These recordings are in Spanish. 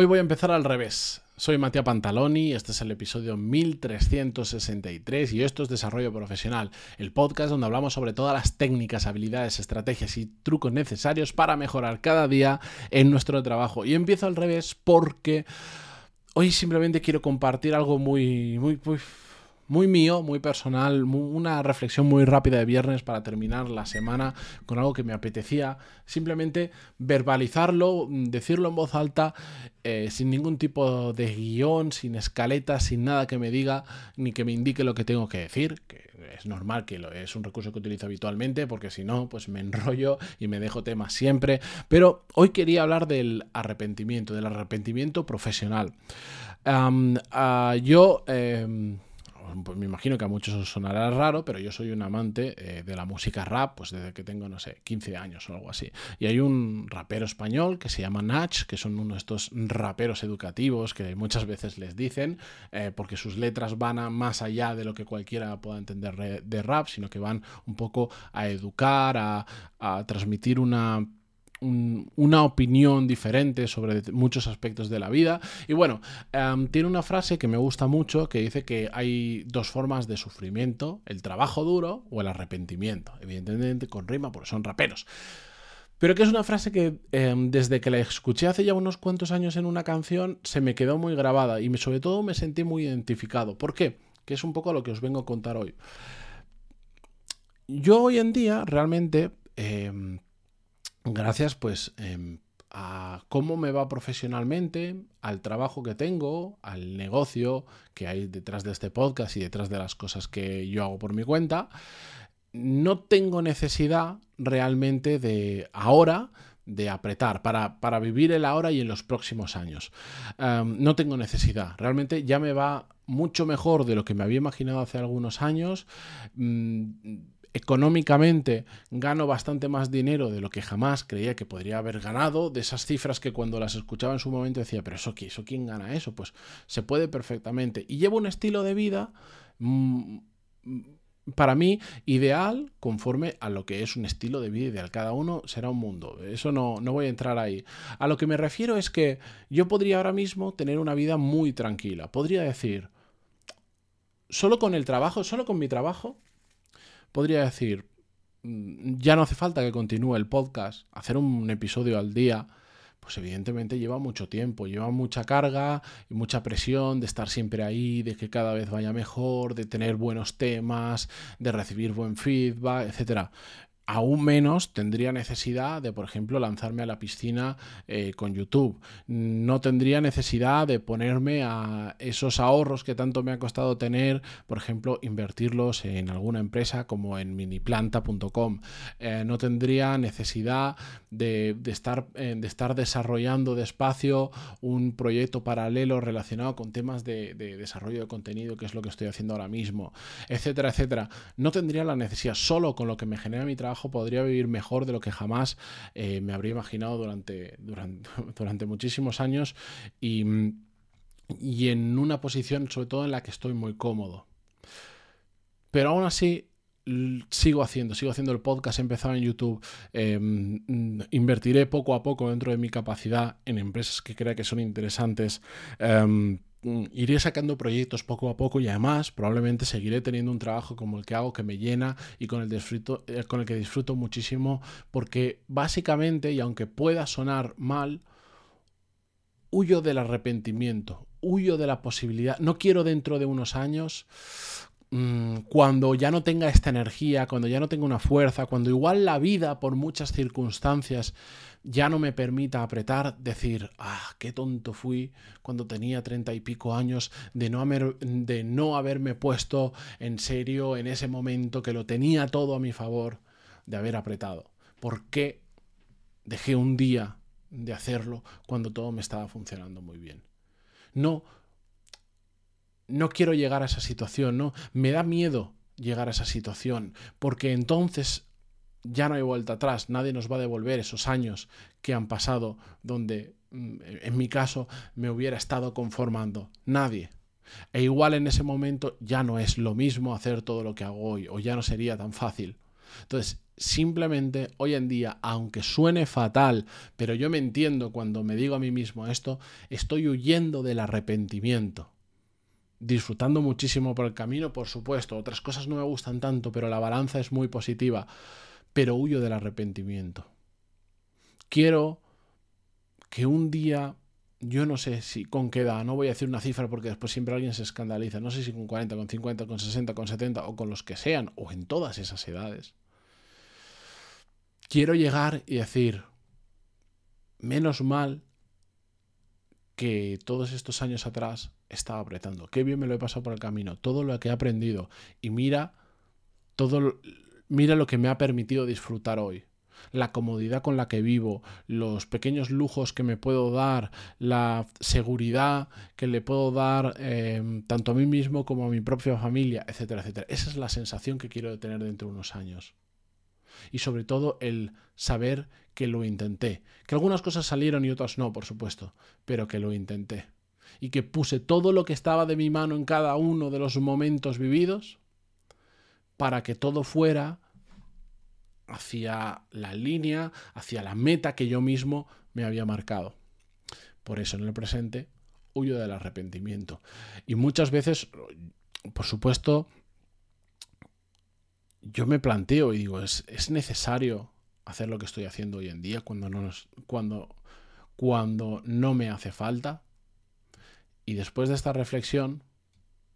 Hoy voy a empezar al revés. Soy Matías Pantaloni, este es el episodio 1363 y esto es Desarrollo Profesional, el podcast donde hablamos sobre todas las técnicas, habilidades, estrategias y trucos necesarios para mejorar cada día en nuestro trabajo. Y empiezo al revés porque hoy simplemente quiero compartir algo muy, muy, muy muy mío, muy personal, una reflexión muy rápida de viernes para terminar la semana con algo que me apetecía simplemente verbalizarlo, decirlo en voz alta, eh, sin ningún tipo de guion, sin escaleta, sin nada que me diga ni que me indique lo que tengo que decir, que es normal que lo, es un recurso que utilizo habitualmente porque si no, pues me enrollo y me dejo temas siempre, pero hoy quería hablar del arrepentimiento, del arrepentimiento profesional. Ah, yo... Em, pues me imagino que a muchos os sonará raro, pero yo soy un amante eh, de la música rap, pues desde que tengo, no sé, 15 años o algo así. Y hay un rapero español que se llama Nach, que son uno de estos raperos educativos que muchas veces les dicen, eh, porque sus letras van a más allá de lo que cualquiera pueda entender de rap, sino que van un poco a educar, a transmitir una una opinión diferente sobre muchos aspectos de la vida. Y bueno, em, tiene una frase que me gusta mucho que dice que hay dos formas de sufrimiento, el trabajo duro o el arrepentimiento. Evidentemente con rima porque son raperos. Pero que es una frase que em, desde que la escuché hace ya unos cuantos años en una canción se me quedó muy grabada y sobre todo me sentí muy identificado. ¿Por qué? Que es un poco lo que os vengo a contar hoy. Yo hoy en día realmente em, gracias pues em, a cómo me va profesionalmente, al trabajo que tengo, al negocio que hay detrás de este podcast y detrás de las cosas que yo hago por mi cuenta, no tengo necesidad realmente de ahora de apretar para, para vivir el ahora y en los próximos años. Em, no tengo necesidad. Realmente ya me va mucho mejor de lo que me había imaginado hace algunos años. Mm, económicamente gano bastante más dinero de lo que jamás creía que podría haber ganado, de esas cifras que cuando las escuchaba en su momento decía, pero eso, ¿eso quién gana eso? Pues se puede perfectamente. Y llevo un estilo de vida mm, para mí ideal conforme a lo que es un estilo de vida ideal. Cada uno será un mundo. Eso no, no voy a entrar ahí. A lo que me refiero es que yo podría ahora mismo tener una vida muy tranquila. Podría decir, solo con el trabajo, solo con mi trabajo, podría decir, mm, ya no hace falta que continúe el podcast, hacer un episodio al día, pues evidentemente lleva mucho tiempo, lleva mucha carga y mucha presión de estar siempre ahí, de que cada vez vaya mejor, de tener buenos temas, de recibir buen feedback, etc aún menos tendría necesidad de, por ejemplo, lanzarme a la piscina eh, con YouTube. No tendría necesidad de ponerme a esos ahorros que tanto me ha costado tener, por ejemplo, invertirlos en alguna empresa como en miniplanta.com. Eh, no tendría necesidad de, estar, eh, estar desarrollando despacio un proyecto paralelo relacionado con temas de, de desarrollo de contenido, que es lo que estoy haciendo ahora mismo, etcétera, etcétera. No tendría la necesidad solo con lo que me genera mi trabajo podría vivir mejor de lo que jamás eh, me habría imaginado durante, durante, durante muchísimos años y, y en una posición sobre todo en la que estoy muy cómodo. Pero aún así, sigo haciendo, sigo haciendo el podcast, he empezado en YouTube, em, invertiré poco a poco dentro de mi capacidad en empresas que crea que son interesantes. Em, iré sacando proyectos poco a poco y además probablemente seguiré teniendo un trabajo como el que hago que me llena y con el, disfruto, eh, con el que disfruto muchísimo porque básicamente y aunque pueda sonar mal, huyo del arrepentimiento, huyo de la posibilidad, no quiero dentro de unos años mm, cuando ya no tenga esta energía, cuando ya no tenga una fuerza, cuando igual la vida por muchas circunstancias ya no me permita apretar, decir, ah, qué tonto fui cuando tenía treinta y pico años de no, de no haberme puesto en serio en ese momento que lo tenía todo a mi favor de haber apretado. ¿Por qué dejé un día de hacerlo cuando todo me estaba funcionando muy bien? No, no quiero llegar a esa situación, no, me da miedo llegar a esa situación, porque entonces ya no hay vuelta atrás, nadie nos va a devolver esos años que han pasado donde, mm, en mi caso, me hubiera estado conformando. Nadie. E igual en ese momento ya no es lo mismo hacer todo lo que hago hoy, o ya no sería tan fácil. Entonces, simplemente hoy en día, aunque suene fatal, pero yo me entiendo cuando me digo a mí mismo esto, estoy huyendo del arrepentimiento. Disfrutando muchísimo por el camino, por supuesto. Otras cosas no me gustan tanto, pero la balanza es muy positiva. Pero huyo del arrepentimiento. Quiero que un día yo no sé si con qué edad, no voy a decir una cifra porque después siempre alguien se escandaliza, no sé si con 40, con 50, con 60, con 70 o con los que sean, o en todas esas edades. Quiero llegar y decir, menos mal que todos estos años atrás estaba apretando, qué bien me lo he pasado por el camino, todo lo que he aprendido y mira todo mira lo que me ha permitido disfrutar hoy la comodidad con la que vivo, los pequeños lujos que me puedo dar, la seguridad que le puedo dar em, tanto a mí mismo como a mi propia familia, etcétera, etcétera. Esa es la sensación que quiero tener dentro de unos años. Y sobre todo el saber que lo intenté. Que algunas cosas salieron y otras no, por supuesto, pero que lo intenté. Y que puse todo lo que estaba de mi mano en cada uno de los momentos vividos para que todo fuera hacia la línea, hacia la meta que yo mismo me había marcado. Por eso en el presente huyo del arrepentimiento. Y muchas veces, por supuesto, yo me planteo y digo, ¿es, necesario hacer lo que estoy haciendo hoy en día cuando no, cuando, cuando no me hace falta? Y después de esta reflexión,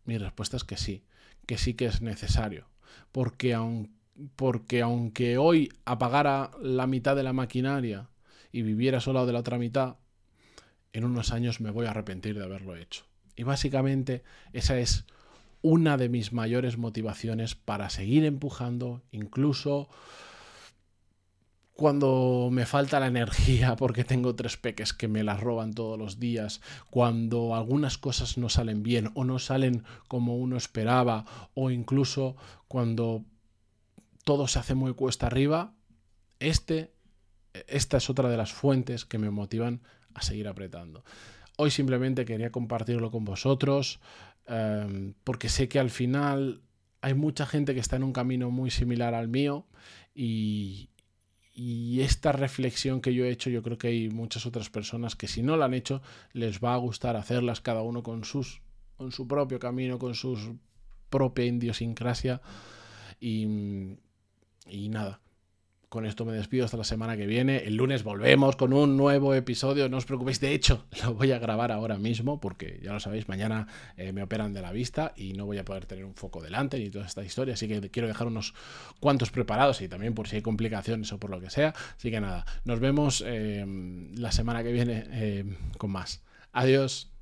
mi respuesta es que sí, que sí que es necesario. Porque aunque porque aunque hoy apagara la mitad de la maquinaria y viviera solo de la otra mitad, en unos años me voy a arrepentir de haberlo hecho. Y básicamente esa es una de mis mayores motivaciones para seguir empujando, incluso cuando me falta la energía porque tengo tres peques que me las roban todos los días, cuando algunas cosas no salen bien o no salen como uno esperaba, o incluso cuando todo se hace muy cuesta arriba, este, esta es otra de las fuentes que me motivan a seguir apretando. Hoy simplemente quería compartirlo con vosotros em, porque sé que al final hay mucha gente que está en un camino muy similar al mío y, esta reflexión que yo he hecho, yo creo que hay muchas otras personas que si no la han hecho, les va a gustar hacerlas cada uno con, sus, con su propio camino, con su propia idiosincrasia. Y nada, con esto me despido hasta la semana que viene. El lunes volvemos con un nuevo episodio. No os preocupéis, de hecho, lo voy a grabar ahora mismo porque ya lo sabéis, mañana eh, me operan de la vista y no voy a poder tener un foco delante ni toda esta historia. Así que quiero dejar unos cuantos preparados y también por si hay complicaciones o por lo que sea. Así que nada, nos vemos eh, la semana que viene eh, con más. Adiós.